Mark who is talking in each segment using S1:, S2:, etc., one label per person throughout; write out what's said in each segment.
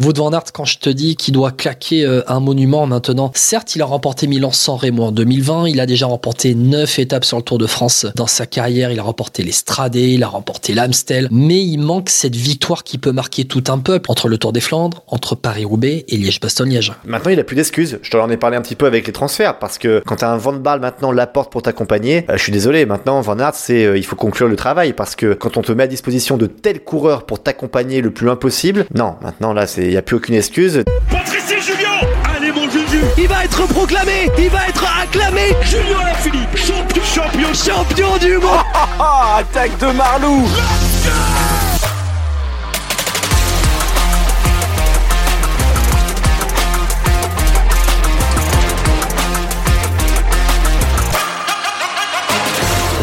S1: Wout van Aert, quand je te dis qu'il doit claquer euh, un monument maintenant, certes, il a remporté Milan-San Remo en 2020, il a déjà remporté 9 étapes sur le Tour de France dans sa carrière, il a remporté l'Estrade, il a remporté l'Amstel, mais il manque cette victoire qui peut marquer tout un peuple entre le Tour des Flandres, entre Paris-Roubaix et Liège-Bastogne-Liège.
S2: Maintenant, il a plus d'excuses. Je te en ai parlé un petit peu avec les transferts parce que quand t'as un Van Baal maintenant la porte pour t'accompagner, euh, je suis désolé, maintenant Van Aert, c'est euh, il faut conclure le travail parce que quand on te met à disposition de tels coureurs pour t'accompagner le plus loin possible, non, maintenant là, c'est il y a plus aucune excuse.
S3: Patrice Julien Allez mon Juju.
S4: Il va être proclamé Il va être acclamé.
S3: Julien Alaphilippe Champion Champion.
S4: Champion du monde.
S2: Attaque de Marlou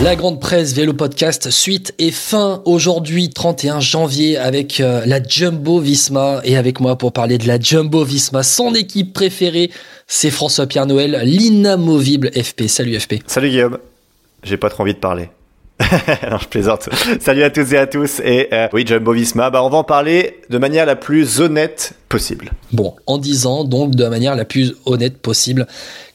S1: La grande presse Vélo Podcast, suite et fin aujourd'hui 31 janvier avec euh, la Jumbo Visma et avec moi pour parler de la Jumbo Visma, son équipe préférée, c'est François-Pierre Noël, l'inamovible FP. Salut FP.
S2: Salut Guillaume. J'ai pas trop envie de parler. non, je plaisante. Salut à tous et à tous. Et euh, oui, Jumbo Visma, bah, on va en parler de manière la plus honnête possible.
S1: Bon, en disant donc de la manière la plus honnête possible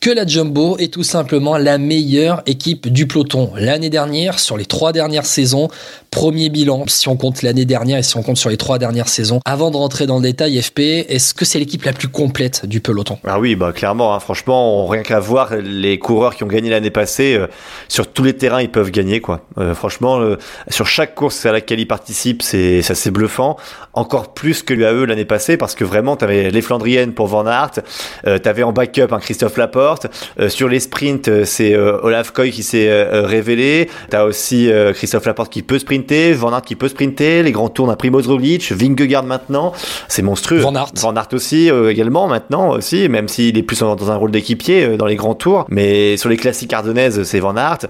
S1: que la Jumbo est tout simplement la meilleure équipe du peloton. L'année dernière, sur les trois dernières saisons, premier bilan, si on compte l'année dernière et si on compte sur les trois dernières saisons. Avant de rentrer dans le détail, FP, est-ce que c'est l'équipe la plus complète du peloton?
S2: Ah oui, bah clairement, hein, franchement, rien qu'à voir les coureurs qui ont gagné l'année passée, euh, sur tous les terrains, ils peuvent gagner, quoi. Euh, franchement, euh, sur chaque course à laquelle ils participent, c'est c'est bluffant. Encore plus que l'UAE l'année passée, parce que vraiment, t'avais les Flandriennes pour Van Aert, t'avais en backup un Christophe Laporte, euh, sur les sprints, euh, c'est euh, Olaf Koy qui s'est révélé. T'as aussi Christophe Laporte qui peut sprinter, Van Aert qui peut sprinter, les grands tours d'un Primoz Roglic, Vingegaard maintenant, c'est monstrueux.
S1: Van Aert.
S2: Van Aert aussi également maintenant aussi, même s'il est plus dans un rôle d'équipier dans les grands tours. Mais sur les classiques ardennaises, c'est Van Aert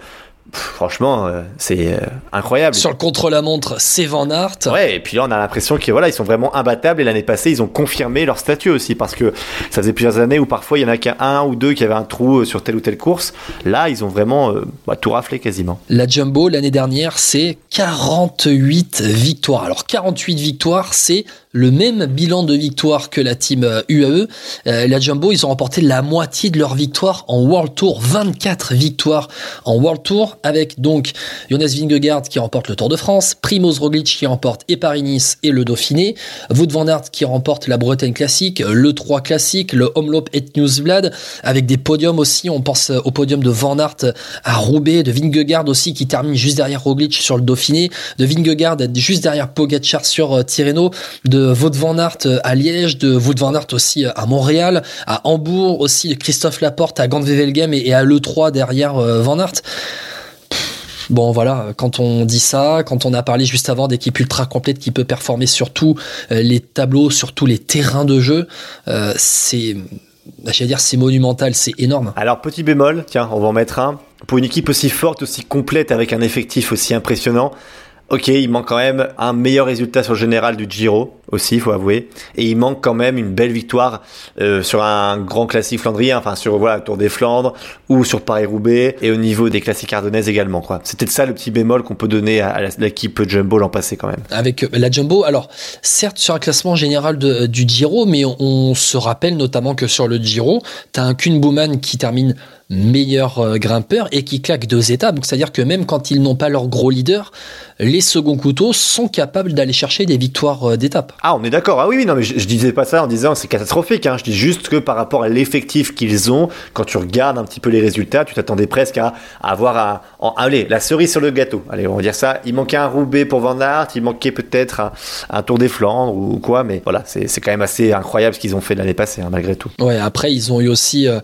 S2: franchement, euh, c'est euh, incroyable.
S1: Sur le contre-la-montre, c'est Van Aert.
S2: Ouais, et puis là, on a l'impression qu'ils voilà, ils sont vraiment imbattables. Et l'année passée, ils ont confirmé leur statut aussi, parce que ça faisait plusieurs années où parfois il y en a qu'un ou deux qui avaient un trou euh, sur telle ou telle course. Là, ils ont vraiment bah, tout raflé quasiment.
S1: La Jumbo, l'année dernière, c'est 48 victoires. Alors, 48 victoires, c'est le même bilan de victoire que la team UAE. la Jumbo, ils ont remporté la moitié de leur victoire en World Tour. 24 victoires en World Tour avec donc Jonas Vingegaard qui remporte le Tour de France, Primoz Roglic qui remporte et Paris-Nice et le Dauphiné, Wout van Aert qui remporte la Bretagne classique, le 3 classique, le Omloop et Newsblad, avec des podiums aussi, on pense au podium de Van Aert à Roubaix, de Vingegaard aussi qui termine juste derrière Roglic sur le Dauphiné, de Vingegaard juste derrière Pogacar sur euh, Tirreno, Wout van Aert euh, à Liège, de Wout van Aert aussi euh, à Montréal, à Hambourg aussi, de Christophe Laporte à Gand-Wevelgem et à l'E3 derrière Van Aert. Bon voilà, quand on dit ça, quand on a parlé juste avant d'équipe ultra complète qui peut performer sur tous euh, les tableaux, sur tous les terrains de jeu, euh, c'est j'allais dire c'est monumental, c'est énorme.
S2: Alors petit bémol, tiens, on va en mettre un. Pour une équipe aussi forte, aussi complète, avec un effectif aussi impressionnant, Ok, il manque quand même un meilleur résultat sur le général du Giro aussi, il faut avouer, et il manque quand même une belle victoire euh, sur un grand classique flandrien, enfin sur voilà Tour des Flandres ou sur Paris-Roubaix et au niveau des classiques ardennaises également quoi. C'était ça le petit bémol qu'on peut donner à, l'équipe Jumbo l'an passé quand même.
S1: Avec euh, la Jumbo, alors certes sur un classement général de, du Giro, mais on, se rappelle notamment que sur le Giro, t'as un Kuhn Bouman qui termine meilleur euh, grimpeur et qui claque deux étapes. Donc c'est-à-dire que même quand ils n'ont pas leur gros leader, les seconds couteaux sont capables d'aller chercher des victoires euh, d'étape.
S2: Ah, on est d'accord. Ah oui, oui, non, mais je, disais pas ça en disant c'est catastrophique. Hein. Je dis juste que par rapport à l'effectif qu'ils ont, quand tu regardes un petit peu les résultats, tu t'attendais presque à, avoir un, allez, la cerise sur le gâteau. Allez, on va dire ça. Il manquait un Roubaix pour Van Aert, il manquait peut-être un, Tour des Flandres ou quoi, mais voilà, c'est quand même assez incroyable ce qu'ils ont fait l'année passée, hein, malgré tout.
S1: Ouais, après, ils ont eu aussi. Euh,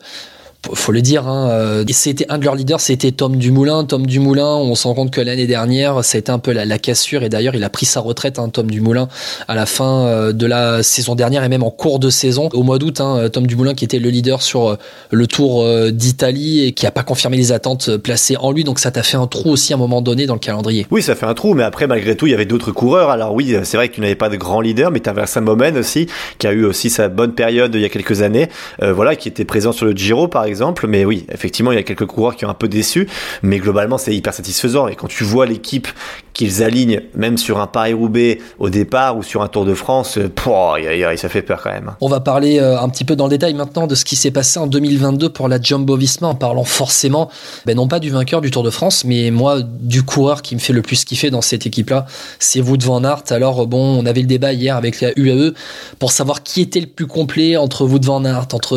S1: faut le dire, hein, euh, c'était un de leurs leaders, c'était Tom Dumoulin. Tom Dumoulin, on se rend compte que l'année dernière, ça a été un peu la, cassure et d'ailleurs, il a pris sa retraite, hein, Tom Dumoulin, à la fin euh, de la saison dernière et même en cours de saison. Au mois d'août, hein, Tom Dumoulin qui était le leader sur euh, le Tour d'Italie et qui a pas confirmé les attentes placées en lui, donc ça t'a fait un trou aussi à un moment donné dans le calendrier.
S2: Oui, ça fait un trou, mais après, malgré tout, il y avait d'autres coureurs. Alors oui, c'est vrai que tu n'avais pas de grand leader, mais tu avais Momen aussi, qui a eu aussi sa bonne période il y a quelques années, voilà, qui était présent sur le Giro par exemple, mais oui, effectivement, il y a quelques coureurs qui ont un peu déçu, mais globalement, c'est hyper satisfaisant. Et quand tu vois l'équipe qu'ils alignent même sur un Paris-Roubaix au départ ou sur un Tour de France, pouah, a- ça fait peur quand même.
S1: On va parler euh, un petit peu dans le détail maintenant de ce qui s'est passé en 2022 pour la Jumbo Visma en parlant forcément, ben non pas du vainqueur du Tour de France, mais moi du coureur qui me fait le plus kiffer dans cette équipe-là, c'est Wout van Aert. Alors euh, bon, on avait le débat hier avec la UAE pour savoir qui était le plus complet entre Wout van Aert, entre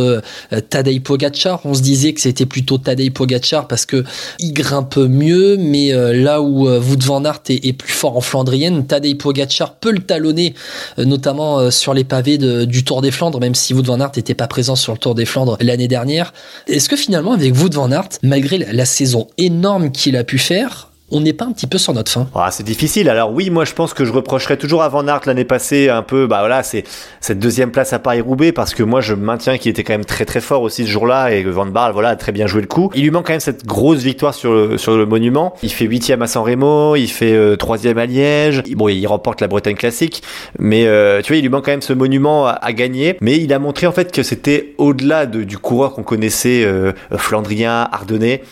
S1: euh, Tadej Pogacar. On se disait que c'était plutôt Tadej Pogacar parce que il grimpe mieux, mais là où Wout van Aert est, est plus fort en flandrienne, Tadej Pogacar peut le talonner, euh, notamment euh, sur les pavés du Tour des Flandres, même si Wout van Aert n'était pas présent sur le Tour des Flandres l'année dernière. Est-ce que finalement, avec Wout van Aert, malgré la saison énorme qu'il a pu faire, on n'est pas un petit peu sur notre fin
S2: Ah, c'est difficile. Alors oui, moi je pense que je reprocherais toujours à Van Aert l'année passée un peu, bah voilà, c'est cette deuxième place à Paris-Roubaix parce que moi je maintiens qu'il était quand même très très fort aussi ce jour-là et que Van Barle, voilà, a très bien joué le coup. Il lui manque quand même cette grosse victoire sur le, sur le monument. Il fait huitième à San Remo, il fait euh, troisième à Liège. Bon, il remporte la Bretagne classique, mais euh, tu vois, il lui manque quand même ce monument à, gagner. Mais il a montré en fait que c'était au-delà de- du coureur qu'on connaissait, euh, flandrien, ardennais.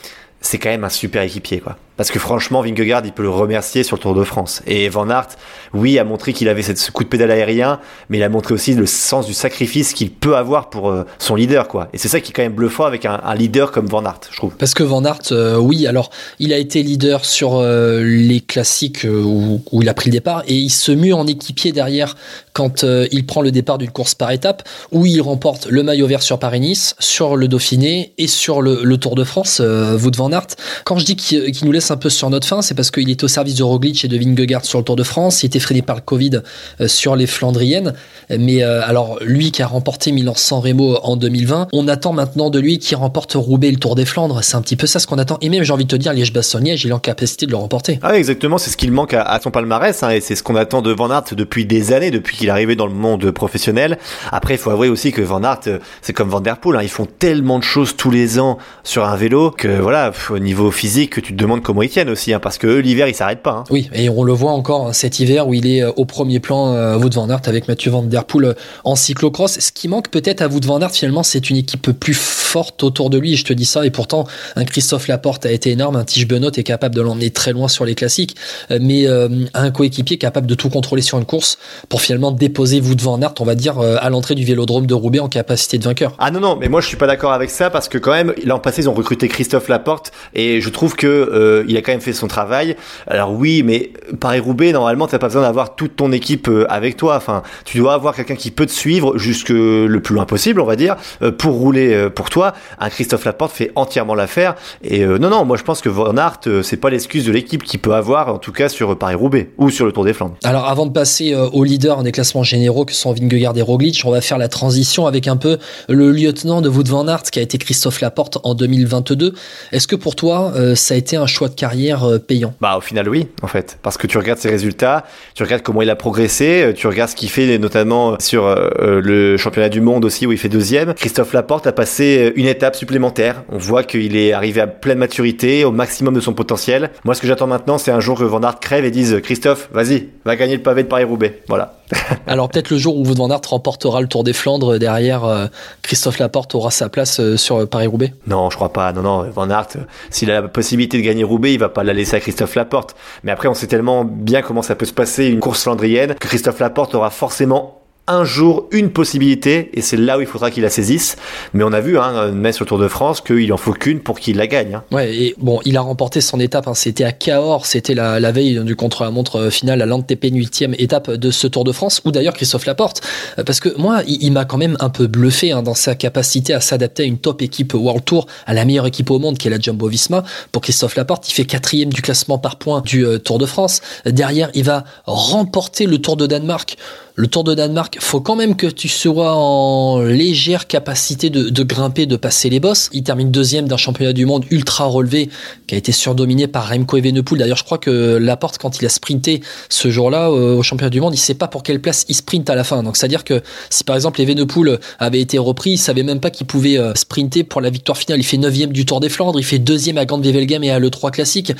S2: C'est quand même un super équipier, quoi. Parce que franchement, Vingegaard, il peut le remercier sur le Tour de France. Et Van Aert, oui, a montré qu'il avait ce coup de pédale aérien, mais il a montré aussi le sens du sacrifice qu'il peut avoir pour euh, son leader, quoi. Et c'est ça qui est quand même bluffant avec un, leader comme Van Aert, je trouve.
S1: Parce que Van Aert, euh, oui, alors il a été leader sur euh, les classiques où, il a pris le départ et il se mue en équipier derrière quand il prend le départ d'une course par étape où il remporte le maillot vert sur Paris-Nice, sur le Dauphiné et sur le, Tour de France, euh, Wout van Aert. Quand je dis qu'il nous laisse un peu sur notre fin, c'est parce qu'il était au service de Roglic et de Vingegaard sur le Tour de France, il était freiné par le Covid euh, sur les Flandriennes, mais euh, alors lui qui a remporté Milan-San Remo en 2020, on attend maintenant de lui qui remporte Roubaix le Tour des Flandres, c'est un petit peu ça ce qu'on attend, et même j'ai envie de te dire Liège-Bastogne-Liège, il est en capacité de le remporter.
S2: Ah exactement, c'est ce qu'il manque à, son palmarès, hein, et c'est ce qu'on attend de Van Aert depuis des années, depuis qu'il est arrivé dans le monde professionnel. Après, il faut avouer aussi que Van Aert, euh, c'est comme Van Der Poel, hein, ils font tellement de choses tous les ans sur un vélo que voilà, au niveau physique, tu te demandes comment tiennent aussi, hein, parce que l'hiver, ils s'arrêtent pas. Hein.
S1: Oui, et on le voit encore hein, cet hiver où il est euh, au premier plan, euh, Wout van Aert avec Mathieu Van Der Poel euh, en cyclocross. Ce qui manque peut-être à Wout van Aert finalement, c'est une équipe plus forte autour de lui. Je te dis ça, et pourtant un Christophe Laporte a été énorme, un Tige Benoît est capable de l'emmener très loin sur les classiques, euh, mais euh, un coéquipier capable de tout contrôler sur une course pour finalement déposer Wout van Aert, on va dire, à l'entrée du Vélodrome de Roubaix en capacité de vainqueur.
S2: Ah non non, mais moi je suis pas d'accord avec ça parce que quand même l'an passé ils ont recruté Christophe Laporte et je trouve que euh, il a quand même fait son travail. Alors oui, mais Paris Roubaix normalement t'as pas besoin d'avoir toute ton équipe euh, avec toi. Enfin, tu dois avoir quelqu'un qui peut te suivre jusque le plus loin possible, on va dire, euh, pour rouler euh, pour toi. Un Christophe Laporte fait entièrement l'affaire et non non, moi je pense que Van Aert c'est pas l'excuse de l'équipe qu'il peut avoir en tout cas sur Paris Roubaix ou sur le Tour des Flandres.
S1: Alors avant de passer aux leaders des classements généraux que sont Vingegaard et Roglic, on va faire la transition avec un peu le lieutenant de Wout van Aert qui a été Christophe Laporte en 2022. Est-ce que pour toi ça a été un choix carrière euh, payant
S2: Bah au final oui en fait parce que tu regardes ses résultats, tu regardes comment il a progressé, euh, tu regardes ce qu'il fait notamment sur euh, euh, le championnat du monde aussi où il fait deuxième. Christophe Laporte a passé une étape supplémentaire. On voit qu'il est arrivé à pleine maturité, au maximum de son potentiel. Moi ce que j'attends maintenant c'est un jour que Van Aert crève et dise Christophe vas-y va gagner le pavé de Paris Roubaix. Voilà.
S1: Alors peut-être le jour où van Aert remportera le Tour des Flandres derrière euh, Christophe Laporte aura sa place euh, sur Paris-Roubaix.
S2: Non, je crois pas. Non, non, Van Aert, s'il a la possibilité de gagner Roubaix, il va pas la laisser à Christophe Laporte. Mais après, on sait tellement bien comment ça peut se passer une course flandrienne que Christophe Laporte aura forcément un jour une possibilité et c'est là où il faudra qu'il la saisisse. Mais on a vu, hein, même sur le Tour de France, qu'il en faut qu'une pour qu'il la gagne. Hein.
S1: Ouais, et bon, il a remporté son étape. Hein, c'était à Cahors, c'était la, la veille du contre-la-montre final à l'Antep 8 étape de ce Tour de France, où d'ailleurs Christophe Laporte, euh, parce que moi, il, il m'a quand même un peu bluffé hein, dans sa capacité à s'adapter à une top équipe World Tour, à la meilleure équipe au monde qui est la Jumbo Visma. Pour Christophe Laporte, il fait quatrième du classement par points du euh, Tour de France. Derrière, il va remporter le Tour de Danemark. Le Tour de Danemark, faut quand même que tu sois en légère capacité de, grimper, de passer les bosses. Il termine deuxième d'un championnat du monde ultra relevé qui a été surdominé par Remco Evenepoel. D'ailleurs, je crois que Laporte, quand il a sprinté ce jour-là euh, au championnat du monde, il sait pas pour quelle place il sprint à la fin. Donc, c'est-à-dire que si par exemple Evenepoel avait été repris, il savait même pas qu'il pouvait euh, sprinter pour la victoire finale. Il fait neuvième du Tour des Flandres, il fait deuxième à Grande Wevelgem et à l'E3 classique.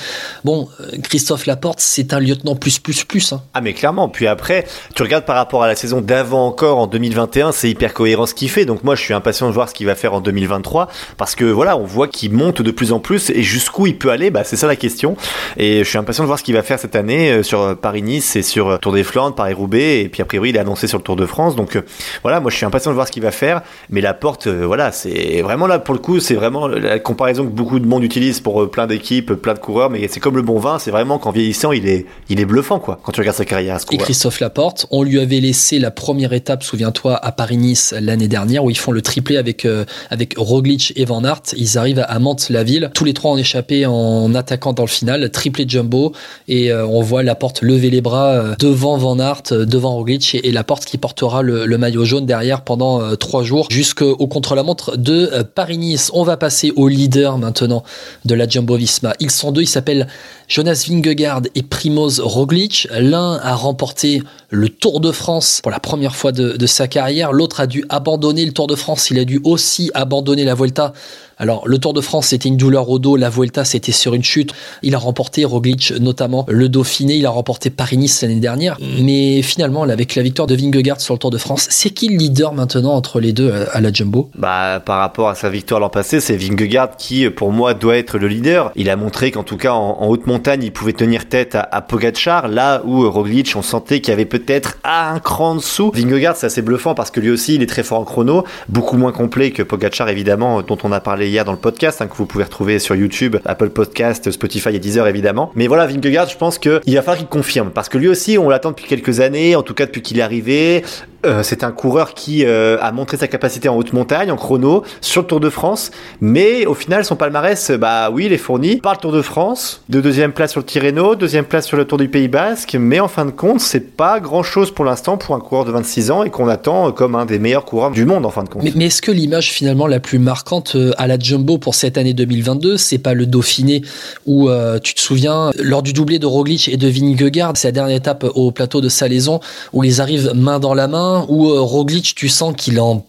S1: Bon, euh, Christophe Laporte, c'est un lieutenant plus plus plus. Hein.
S2: Ah mais clairement. Puis après, tu regardes par rapport rapport à la saison d'avant encore en 2021, c'est hyper cohérent ce qu'il fait. Donc moi, je suis impatient de voir ce qu'il va faire en 2023 parce que voilà, on voit qu'il monte de plus en plus et jusqu'où il peut aller, bah, c'est ça la question. Et je suis impatient de voir ce qu'il va faire cette année euh, sur Paris-Nice et sur euh, Tour des Flandres, Paris-Roubaix et puis a priori il est annoncé sur le Tour de France. Donc euh, voilà, moi je suis impatient de voir ce qu'il va faire. Mais la porte, voilà, c'est vraiment là pour le coup, c'est vraiment la comparaison que beaucoup de monde utilise pour plein d'équipes, plein de coureurs. Mais c'est comme le bon vin, c'est vraiment qu'en vieillissant, il est, il est bluffant quoi. Quand tu regardes sa carrière.
S1: et Christophe Laporte, on lui avait laissé la première étape, souviens-toi, à Paris-Nice l'année dernière où ils font le triplé avec avec Roglic et Van Aert. Ils arrivent à Mantes-la-Ville, tous les trois en échappé en attaquant dans le final, triplé jumbo et on voit Laporte lever les bras devant Van Aert, devant Roglic et, la Laporte qui portera le, maillot jaune derrière pendant trois jours jusqu'au contre-la-montre de Paris-Nice. On va passer au leader maintenant de la Jumbo-Visma. Ils sont deux, ils s'appellent Jonas Vingegaard et Primoz Roglic. L'un a remporté le Tour de France pour la première fois de, sa carrière. L'autre a dû abandonner le Tour de France. Il a dû aussi abandonner la Vuelta alors, le Tour de France, c'était une douleur au dos. La Vuelta, c'était sur une chute. Il a remporté Roglic, notamment le Dauphiné. Il a remporté Paris-Nice l'année dernière. Mais finalement, avec la victoire de Vingegaard sur le Tour de France, c'est qui le leader maintenant entre les deux à la Jumbo?
S2: Bah, par rapport à sa victoire l'an passé, c'est Vingegaard qui, pour moi, doit être le leader. Il a montré qu'en tout cas, en, haute montagne, il pouvait tenir tête à, à Pogacar. Là où Roglic, on sentait qu'il y avait peut-être un cran en dessous. Vingegaard, c'est assez bluffant parce que lui aussi, il est très fort en chrono. Beaucoup moins complet que Pogacar, évidemment, dont on a parlé hier dans le podcast, hein, que vous pouvez retrouver sur YouTube, Apple Podcast, Spotify et Deezer évidemment. Mais voilà, Vingegaard, je pense qu'il va falloir qu'il confirme, parce que lui aussi, on l'attend depuis quelques années, en tout cas depuis qu'il est arrivé. Euh, c'est un coureur qui euh, a montré sa capacité en haute montagne, en chrono, sur le Tour de France. Mais au final, son palmarès, bah oui, il est fourni par le Tour de France, de deuxième place sur le Tirreno, deuxième place sur le Tour du Pays Basque. Mais en fin de compte, c'est pas grand chose pour l'instant pour un coureur de 26 ans et qu'on attend comme un des meilleurs coureurs du monde en fin de compte.
S1: Mais, est-ce que l'image finalement la plus marquante euh, à la Jumbo pour cette année 2022, c'est pas le Dauphiné où tu te souviens lors du doublé de Roglic et de Vingegaard, c'est la dernière étape au plateau de Salaison où ils arrivent main dans la main où euh, Roglic, tu sens qu'il en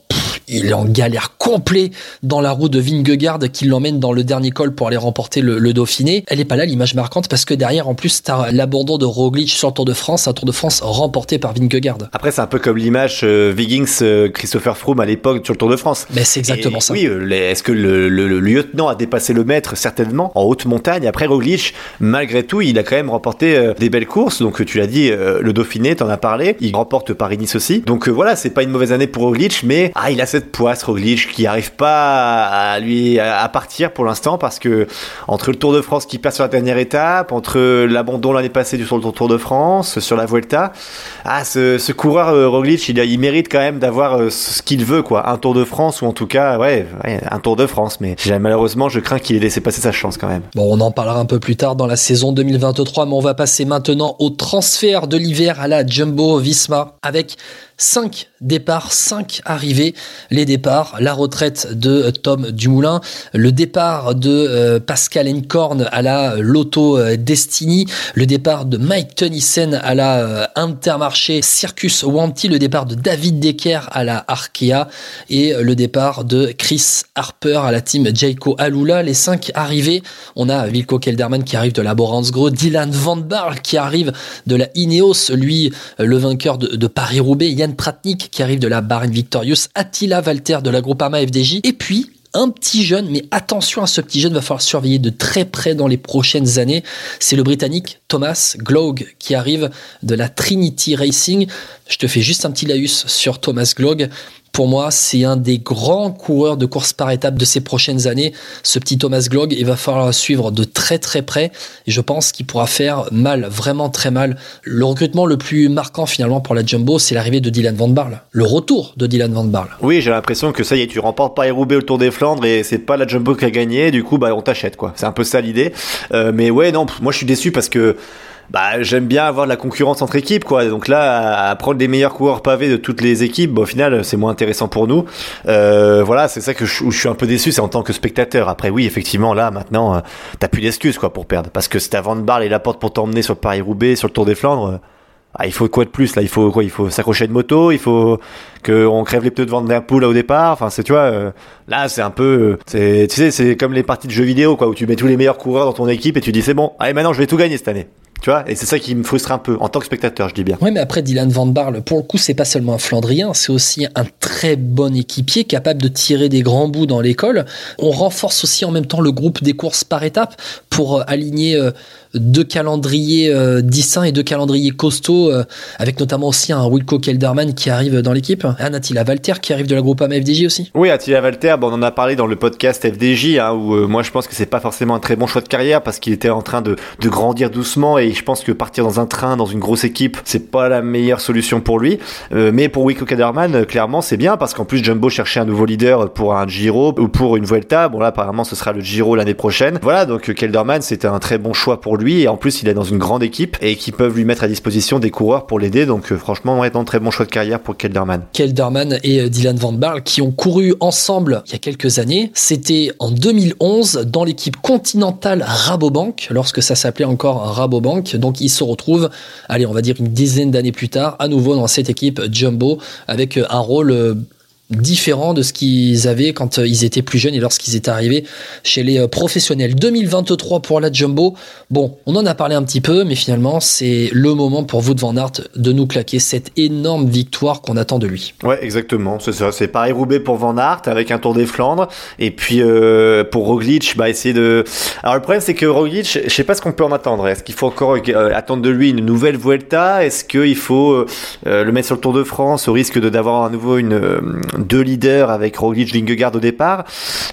S1: il est en galère complet dans la roue de Vingegaard qui l'emmène dans le dernier col pour aller remporter le, Dauphiné. Elle est pas là l'image marquante parce que derrière en plus t'as l'abandon de Roglic sur le Tour de France, un Tour de France remporté par Vingegaard.
S2: Après c'est un peu comme l'image euh, euh Christopher Froome à l'époque sur le Tour de France.
S1: Mais c'est exactement ça.
S2: Oui, euh, est-ce que le, lieutenant a dépassé le maître? Certainement en haute montagne. Après Roglic, malgré tout, il a quand même remporté euh, des belles courses. Donc tu l'as dit, le Dauphiné, t'en as parlé. Il remporte Paris-Nice aussi. Donc voilà, c'est pas une mauvaise année pour Roglic, mais ah il a cette poisse Roglic qui arrive pas à lui à partir pour l'instant parce que entre le Tour de France qui passe sur la dernière étape, entre l'abandon l'année passée du Tour de France, sur la Vuelta, ah ce, coureur euh, Roglic, il, il mérite quand même d'avoir euh, ce qu'il veut quoi, un Tour de France ou en tout cas ouais, un Tour de France, mais malheureusement je crains qu'il ait laissé passer sa chance quand même.
S1: Bon, on en parlera un peu plus tard dans la saison 2023, mais on va passer maintenant au transfert de l'hiver à la Jumbo Visma avec 5 départs, 5 arrivées. Les départs, la retraite de Tom Dumoulin, le départ de euh, Pascal Encorn à la Lotto euh, Destiny, le départ de Mike Tennyson à la euh, Intermarché Circus Wanty, le départ de David Decker à la Arkea et le départ de Chris Harper à la team Jayco Alula. Les 5 arrivées, on a Wilco Kelderman qui arrive de la Gros, Dylan Van Barl qui arrive de la Ineos, lui le vainqueur de, de Paris-Roubaix, Pratnik qui arrive de la Bahrain Victorious, Attila Walter de la Groupama FDJ, et puis un petit jeune, mais attention à ce petit jeune, va falloir surveiller de très près dans les prochaines années. C'est le Britannique Thomas Glog qui arrive de la Trinity Racing. Je te fais juste un petit laïus sur Thomas Glog. Pour moi, c'est un des grands coureurs de course par étapes de ces prochaines années. Ce petit Thomas Glog, il va falloir suivre de très très près. Et je pense qu'il pourra faire mal, vraiment très mal. Le recrutement le plus marquant finalement pour la Jumbo, c'est l'arrivée de Dylan Van Barle. Le retour de Dylan Van Barle.
S2: Oui, j'ai l'impression que ça y est, tu remportes pas Roubaix au Tour des Flandres et c'est pas la Jumbo qui a gagné. Du coup, bah, on t'achète quoi. C'est un peu ça l'idée. Euh, mais ouais, non, moi je suis déçu parce que bah j'aime bien avoir de la concurrence entre équipes quoi. Donc là à, prendre les meilleurs coureurs pavés de toutes les équipes, bah, au final c'est moins intéressant pour nous. Euh, voilà, c'est ça que je, où je suis un peu déçu, c'est en tant que spectateur. Après oui, effectivement là maintenant euh, t'as plus d'excuses quoi pour perdre parce que c'est à Van Barle et la porte pour t'emmener sur le Paris Roubaix, sur le Tour des Flandres. Euh, ah, il faut quoi de plus là? Il faut quoi? Il faut s'accrocher une moto, il faut que on crève les pneus de Van Der Poel là au départ? Enfin, c'est tu vois, euh, là c'est un peu, c'est tu sais, c'est comme les parties de jeux vidéo quoi, où tu mets tous les meilleurs coureurs dans ton équipe et tu dis c'est bon, allez maintenant je vais tout gagner cette année. Tu vois, et c'est ça qui me frustre un peu, en tant que spectateur, je dis bien.
S1: Ouais, mais après, Dylan Van Barle, pour le coup, c'est pas seulement un Flandrien, c'est aussi un très bon équipier, capable de tirer des grands bouts dans l'école. On renforce aussi en même temps le groupe des courses par étapes pour euh, aligner euh, deux calendriers euh, distincts et deux calendriers costauds, euh, avec notamment aussi un Wilco Kelderman qui arrive dans l'équipe, un Attila Valter qui arrive de la groupe FDJ aussi.
S2: Oui, Attila Valter, on en a parlé dans le podcast FDJ, hein, où euh, moi je pense que c'est pas forcément un très bon choix de carrière parce qu'il était en train de, de grandir doucement et je pense que partir dans un train, dans une grosse équipe, c'est pas la meilleure solution pour lui. Euh, mais pour Wilco Kelderman, clairement c'est bien parce qu'en plus Jumbo cherchait un nouveau leader pour un Giro ou pour une Vuelta. Bon là apparemment ce sera le Giro l'année prochaine. Voilà, donc Kelderman c'était un très bon choix pour lui et en plus il est dans une grande équipe et qui peuvent lui mettre à disposition des coureurs pour l'aider. Donc euh, franchement, un très bon choix de carrière pour Kelderman.
S1: Kelderman et euh, Dylan Van Barle qui ont couru ensemble il y a quelques années. C'était en 2011 dans l'équipe continentale Rabobank, lorsque ça s'appelait encore Rabobank. Donc ils se retrouvent, allez, on va dire une dizaine d'années plus tard, à nouveau dans cette équipe Jumbo avec euh, un rôle différent de ce qu'ils avaient quand euh, ils étaient plus jeunes et lorsqu'ils étaient arrivés chez les euh, professionnels. 2023 pour la Jumbo. Bon, on en a parlé un petit peu, mais finalement, c'est le moment pour vous de Van Aert de nous claquer cette énorme victoire qu'on attend de lui.
S2: Ouais, exactement. C'est ça. C'est Paris-Roubaix pour Van Aert avec un Tour des Flandres. Et puis euh, pour Roglic, bah essayer de. Alors le problème c'est que Roglic, je sais pas ce qu'on peut en attendre. Est-ce qu'il faut encore attendre de lui une nouvelle Vuelta? Est-ce qu'il faut le mettre sur le Tour de France au risque d'avoir à nouveau une deux leaders avec Roglic, Vingegaard au départ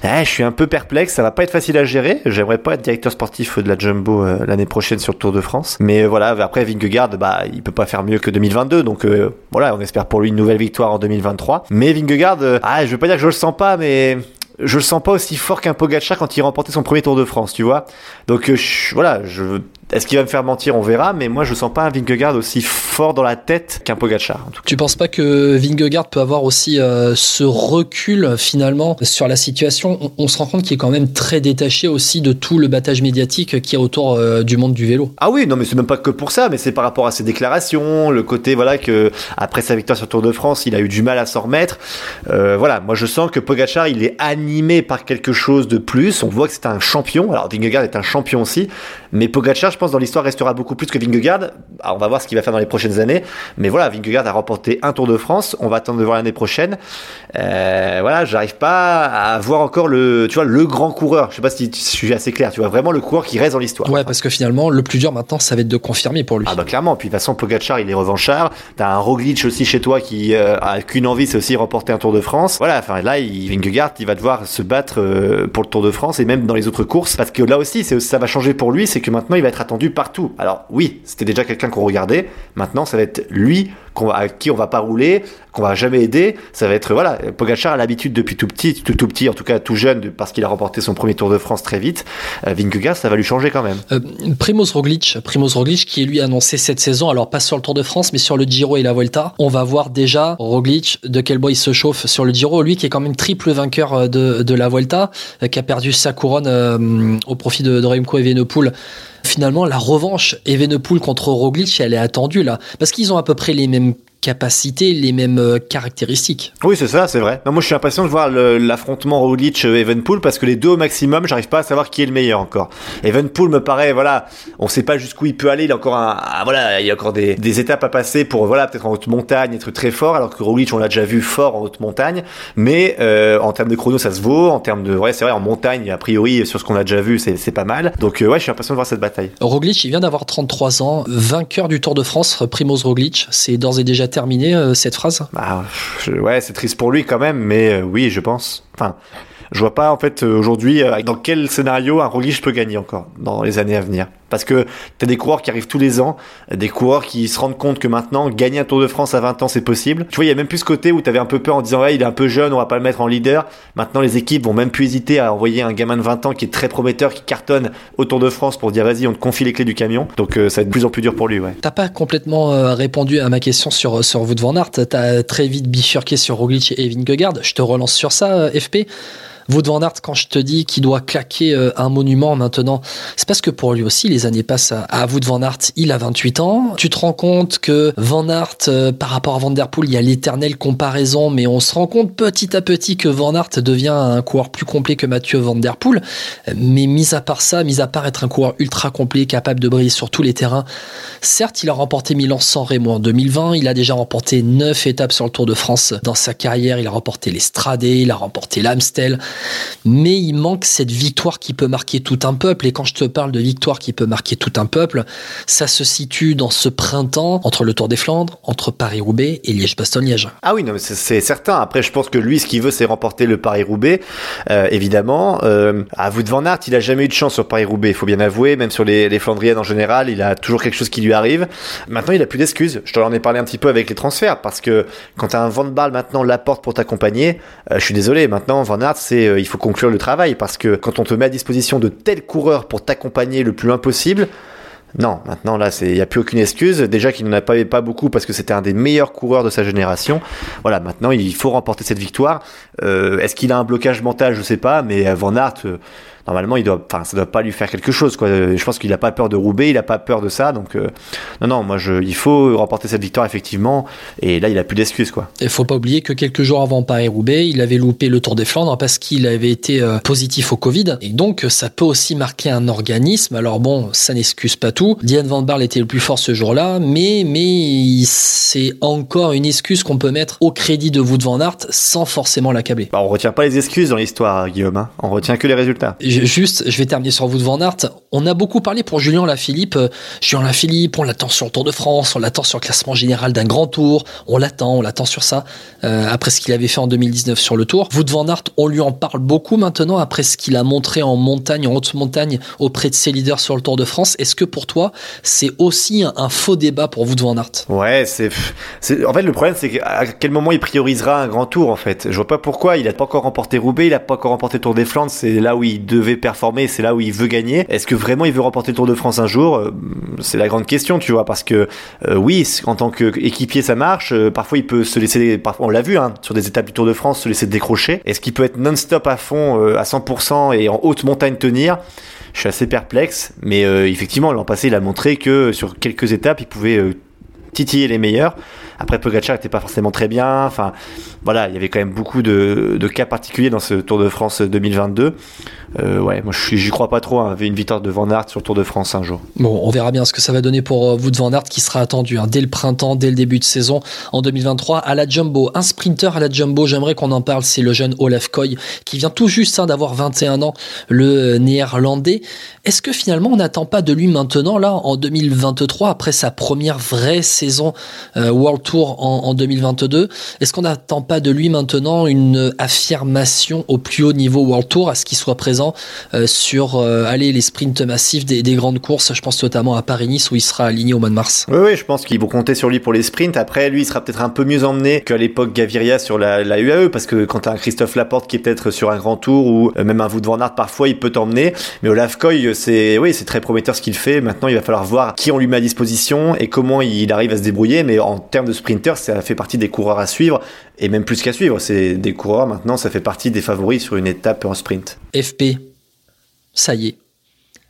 S2: Eh, Je suis un peu perplexe. Ça va pas être facile à gérer. J'aimerais pas être directeur sportif de la Jumbo euh, l'année prochaine sur le Tour de France. Mais euh, voilà, après Vingegaard, bah il peut pas faire mieux que 2022. Donc euh, voilà, on espère pour lui une nouvelle victoire en 2023. Mais Vingegaard, euh, ah je veux pas dire que je le sens pas, mais je le sens pas aussi fort qu'un Pogacar quand il remportait son premier Tour de France, tu vois. Donc je- voilà, je est-ce qu'il va me faire mentir On verra, mais moi je sens pas un Vingegaard aussi fort dans la tête qu'un Pogacar.
S1: Tu penses pas que Vingegaard peut avoir aussi euh, ce recul finalement sur la situation? On, on se rend compte qu'il est quand même très détaché aussi de tout le battage médiatique qui est autour euh, du monde du vélo.
S2: Ah oui, non mais c'est même pas que pour ça, mais c'est par rapport à ses déclarations, le côté voilà que après sa victoire sur Tour de France, il a eu du mal à s'en remettre. Euh, voilà, moi je sens que Pogacar il est animé par quelque chose de plus. On voit que c'est un champion. Alors Vingegaard est un champion aussi, mais Pogacar, je pense dans l'histoire restera beaucoup plus que Vingegaard. Alors, on va voir ce qu'il va faire dans les prochaines années, mais voilà, Vingegaard a remporté un Tour de France. On va attendre de voir l'année prochaine. Euh, voilà, j'arrive pas à voir encore le, tu vois, le grand coureur. Je sais pas si je suis assez clair. Tu vois vraiment le coureur qui reste dans l'histoire.
S1: Ouais, parce que finalement, le plus dur maintenant, ça va être de confirmer pour lui.
S2: Ah bah clairement, puis de toute façon Pogacar il est revanchard, t'as un Roglic aussi chez toi qui euh, a qu'une envie c'est aussi remporter un Tour de France. Voilà, enfin là il, Vingegaard il va devoir se battre euh, pour le Tour de France et même dans les autres courses parce que là aussi ça va changer pour lui, c'est que maintenant il va être attendu partout. Alors oui, c'était déjà quelqu'un qu'on regardait, maintenant ça va être lui qu'on à qui on va pas rouler, qu'on va jamais aider, ça va être voilà, Pogacar a l'habitude depuis tout petit, tout, tout petit en tout cas tout jeune parce qu'il a remporté son premier Tour de France très vite. Euh, ça va lui changer quand même.
S1: Euh, Primoz Roglic, Primoz Roglic qui est lui annoncé cette saison, alors pas sur le Tour de France, mais sur le Giro et la Vuelta. On va voir déjà Roglic de quel bois il se chauffe sur le Giro. Lui qui est quand même triple vainqueur euh, de, de la Vuelta, euh, qui a perdu sa couronne euh, au profit de, de Remco Evenepoel. Finalement, la revanche Evenepoel contre Roglic, elle est attendue là, parce qu'ils ont à peu près les mêmes capacités, les mêmes euh, caractéristiques.
S2: Oui, c'est ça, c'est vrai. Non, moi, je suis impatient de voir l'affrontement Roglic-Evenpool parce que les deux au maximum, j'arrive pas à savoir qui est le meilleur encore. Evenpool me paraît, voilà, on sait pas jusqu'où il peut aller. Il a encore un, ah, voilà, il y a encore des, des étapes à passer pour, voilà, peut-être en haute montagne, être très fort. Alors que Roglic, on l'a déjà vu fort en haute montagne. Mais euh, en termes de chrono, ça se vaut. En termes de, ouais, c'est vrai, en montagne, a priori, sur ce qu'on a déjà vu, c'est c'est pas mal. Donc, euh, ouais, je suis impatient de voir cette bataille.
S1: Roglic, il vient d'avoir 33 ans, vainqueur du Tour de France, Primoz Roglic. C'est d'ores et déjà terminé euh, cette phrase?
S2: Bah, ouais, c'est triste pour lui quand même, mais euh, oui, je pense. Enfin, je vois pas en fait euh, aujourd'hui dans quel scénario un Roglic peut gagner encore dans les années à venir. Parce que t'as des coureurs qui arrivent tous les ans, des coureurs qui se rendent compte que maintenant gagner un Tour de France à 20 ans c'est possible. Tu vois, il y a même plus ce côté où t'avais un peu peur en disant ouais il est un peu jeune, on va pas le mettre en leader. Maintenant les équipes vont même plus hésiter à envoyer un gamin de 20 ans qui est très prometteur, qui cartonne au Tour de France pour dire vas-y on te confie les clés du camion. Donc euh, ça va être de plus en plus dur pour lui, ouais.
S1: T'as pas complètement euh, répondu à ma question sur, sur Wout van Aert. T'as très vite bifurqué sur Roglic et Vingegaard. Je te relance sur ça, euh, FP. Wout van Aert, quand je te dis qu'il doit claquer euh, un monument maintenant, c'est parce que pour lui aussi, les années passent à, Wout van Aert. Il a 28 ans. Tu te rends compte que Van Aert, euh, par rapport à Van Der Poel, il y a l'éternelle comparaison, mais on se rend compte petit à petit que Van Aert devient un coureur plus complet que Mathieu Van Der Poel. Mais mis à part ça, mis à part être un coureur ultra complet, capable de briller sur tous les terrains, certes, il a remporté Milan sans Remo en 2020. Il a déjà remporté 9 étapes sur le Tour de France dans sa carrière. Il a remporté les il a remporté l'Amstel. Mais il manque cette victoire qui peut marquer tout un peuple. Et quand je te parle de victoire qui peut marquer tout un peuple, ça se situe dans ce printemps entre le Tour des Flandres, entre Paris-Roubaix et Liège-Bastogne-Liège.
S2: Ah oui, non, c'est- certain. Après, je pense que lui, ce qu'il veut, c'est remporter le Paris-Roubaix, euh, évidemment. Euh, à vous de Van Aert, il a jamais eu de chance sur Paris-Roubaix, il faut bien avouer. Même sur les, les Flandriennes en général, il a toujours quelque chose qui lui arrive. Maintenant, il a plus d'excuses. Je t'en ai parlé un petit peu avec les transferts, parce que quand t'as un Van Baal maintenant l'apporte pour t'accompagner, euh, je suis désolé. Maintenant, Van Aert, c'est euh, il faut conclure le travail, parce que quand on te met à disposition de tels coureurs pour t'accompagner le plus loin possible. Non, maintenant là, il y a plus aucune excuse. Déjà qu'il n'en a pas beaucoup parce que c'était un des meilleurs coureurs de sa génération. Voilà, maintenant il faut remporter cette victoire. Euh, Est-ce qu'il a un blocage mental? Je sais pas, mais Van Aert, euh, normalement, il doit, enfin, ça doit pas lui faire quelque chose. Quoi. Euh, Je pense qu'il a pas peur de Roubaix, il a pas peur de ça. Donc euh, non, non, moi, je, il faut remporter cette victoire effectivement. Et là, il a plus d'excuses, quoi.
S1: Il faut pas oublier que quelques jours avant Paris-Roubaix, il avait loupé le Tour des Flandres parce qu'il avait été euh, positif au Covid. Et donc, ça peut aussi marquer un organisme. Alors bon, ça n'excuse pas tout. Diane Van Barle était le plus fort ce jour-là, mais, mais c'est encore une excuse qu'on peut mettre au crédit de Wout van Aert sans forcément l'accabler.
S2: Bah, on retient pas les excuses dans l'histoire, Guillaume. Hein. On retient que les résultats.
S1: Je- Juste, je vais terminer sur Wout van Aert. On a beaucoup parlé pour Julien Lafilippe. Euh, Julien Lafilippe, on l'attend sur le Tour de France, on l'attend sur le classement général d'un grand tour, on l'attend, on l'attend sur ça, euh, après ce qu'il avait fait en 2019 sur le Tour. Wout van Aert, on lui en parle beaucoup maintenant, après ce qu'il a montré en montagne, en haute montagne, auprès de ses leaders sur le Tour de France. Est-ce que pour toi, c'est aussi un, faux débat pour Wout van Aert?
S2: Ouais, c'est, en fait, le problème, c'est à quel moment il priorisera un grand tour, en fait? Je vois pas pourquoi. Il a pas encore remporté Roubaix, il a pas encore remporté Tour des Flandres. C'est là où il devait performer, c'est là où il veut gagner. Est-ce que vraiment il veut remporter le Tour de France un jour? Euh, C'est la grande question, tu vois, parce que euh, oui, en tant qu'équipier, ça marche. Euh, parfois, il peut se laisser, parfois, on l'a vu, hein, sur des étapes du Tour de France, se laisser décrocher. Est-ce qu'il peut être non-stop à fond, à 100% et en haute montagne tenir? Je suis assez perplexe, mais effectivement, l'an passé, il a montré que sur quelques étapes, il pouvait titiller les meilleurs. Après, Pogacar était pas forcément très bien. Enfin, voilà, il y avait quand même beaucoup de, cas particuliers dans ce Tour de France 2022. Euh, ouais, moi, j'y crois pas trop. Hein, une victoire de Van Aert sur le Tour de France un jour.
S1: Bon, on verra bien ce que ça va donner pour euh, Wout van Aert qui sera attendu hein, dès le printemps, dès le début de saison en 2023 à la Jumbo. Un sprinter à la Jumbo, j'aimerais qu'on en parle, c'est le jeune Olaf Koy qui vient tout juste hein, d'avoir 21 ans, le euh, néerlandais. Est-ce que finalement on n'attend pas de lui maintenant, là, en 2023, après sa première vraie saison euh, World Tour en, en 2022 Est-ce qu'on n'attend pas de lui maintenant une affirmation au plus haut niveau World Tour, à ce qu'il soit présent euh, sur euh, les sprints massifs des, des grandes courses Je pense notamment à Paris-Nice où il sera aligné au mois de mars.
S2: Oui, je pense qu'ils vont compter sur lui pour les sprints. Après, lui, il sera peut-être un peu mieux emmené qu'à l'époque Gaviria sur la, la UAE, parce que quand t'as un Christophe Laporte qui est peut-être sur un grand tour ou euh, même un Wout van Aert, parfois, il peut t'emmener. Mais Olaf Koy, c'est, oui, c'est très prometteur ce qu'il fait. Maintenant, il va falloir voir qui on lui met à disposition et comment il arrive à se débrouiller. Mais en termes de sprinter, ça fait partie des coureurs à suivre et même plus qu'à suivre. C'est des coureurs maintenant, ça fait partie des favoris sur une étape en sprint.
S1: FP, ça y est,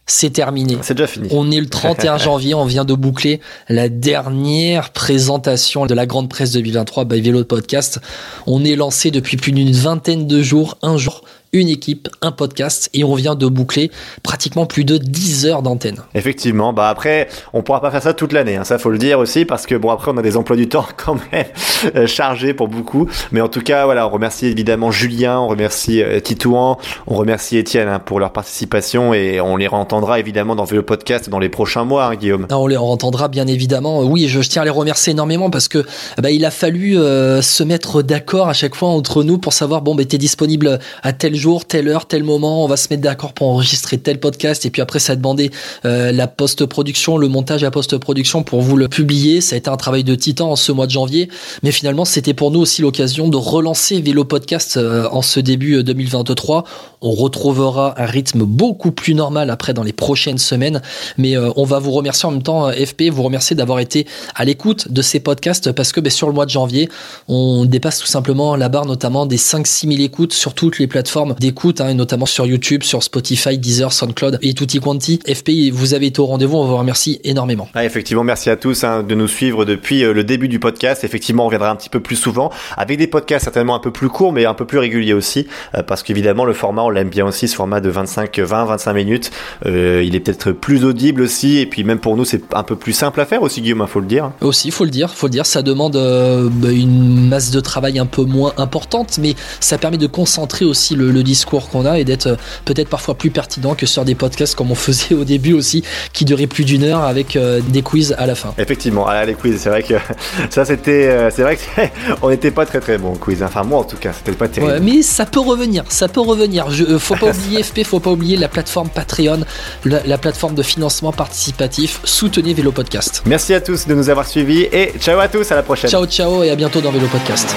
S1: c'est terminé.
S2: C'est déjà fini.
S1: On est le 31 janvier, on vient de boucler la dernière présentation de la grande presse 2023 by Vélo Podcast. On est lancé depuis plus d'une vingtaine de jours, un jour, une équipe, un podcast, et on vient de boucler pratiquement plus de 10 heures d'antenne.
S2: Effectivement, bah après, on pourra pas faire ça toute l'année, hein, ça faut le dire aussi, parce que bon après on a des emplois du temps quand même euh, chargés pour beaucoup, mais en tout cas voilà, on remercie évidemment Julien, on remercie euh, Titouan, on remercie Étienne hein, pour leur participation et on les entendra évidemment dans Vélo Podcast dans les prochains mois, hein, Guillaume.
S1: Ah, on les entendra bien évidemment. Oui, je, je tiens à les remercier énormément parce que bah, il a fallu euh, se mettre d'accord à chaque fois entre nous pour savoir bon, bah, t'es disponible à tel jour, telle heure, tel moment. On va se mettre d'accord pour enregistrer tel podcast et puis après ça a demandé euh, la post-production, le montage à post-production pour vous le publier. Ça a été un travail de titan en ce mois de janvier, mais finalement c'était pour nous aussi l'occasion de relancer Vélo Podcast euh, en ce début 2023. On retrouvera un rythme beaucoup plus normal après dans les prochaines semaines, mais euh, on va vous remercier en même temps, euh, FP, vous remercier d'avoir été à l'écoute de ces podcasts parce que ben, sur le mois de janvier, on dépasse tout simplement la barre notamment des 5-6 000 écoutes sur toutes les plateformes d'écoute, hein, et notamment sur YouTube, sur Spotify, Deezer, SoundCloud et tutti quanti. FPI, vous avez été au rendez-vous, on vous remercie énormément.
S2: Ah, effectivement, merci à tous hein, de nous suivre depuis euh, le début du podcast. Effectivement, on reviendra un petit peu plus souvent avec des podcasts certainement un peu plus courts, mais un peu plus réguliers aussi, euh, parce qu'évidemment le format, on l'aime bien aussi, ce format de 25, 20, 25 minutes. Euh, il est peut-être plus audible aussi, et puis même pour nous, c'est un peu plus simple à faire aussi, Guillaume, il faut le dire.
S1: Aussi, faut le dire, faut le dire, ça demande euh, bah, une masse de travail un peu moins importante, mais ça permet de concentrer aussi le, le discours qu'on a et d'être euh, peut-être parfois plus pertinent que sur des podcasts comme on faisait au début aussi, qui duraient plus d'une heure avec euh, des quiz à la fin.
S2: Effectivement, ah, les quiz, c'est vrai que ça c'était, euh, c'est vrai que on n'était pas très très bon au quiz. Enfin moi en tout cas, c'était pas terrible.
S1: Ouais, mais ça peut revenir, ça peut revenir. Je, faut pas oublier FP, faut pas oublier la plateforme Patreon, la, la plateforme de financement participatif. Soutenez Vélo Podcast.
S2: Merci à tous de nous avoir suivis et ciao à tous, à la prochaine.
S1: Ciao ciao et à bientôt dans Vélo Podcast.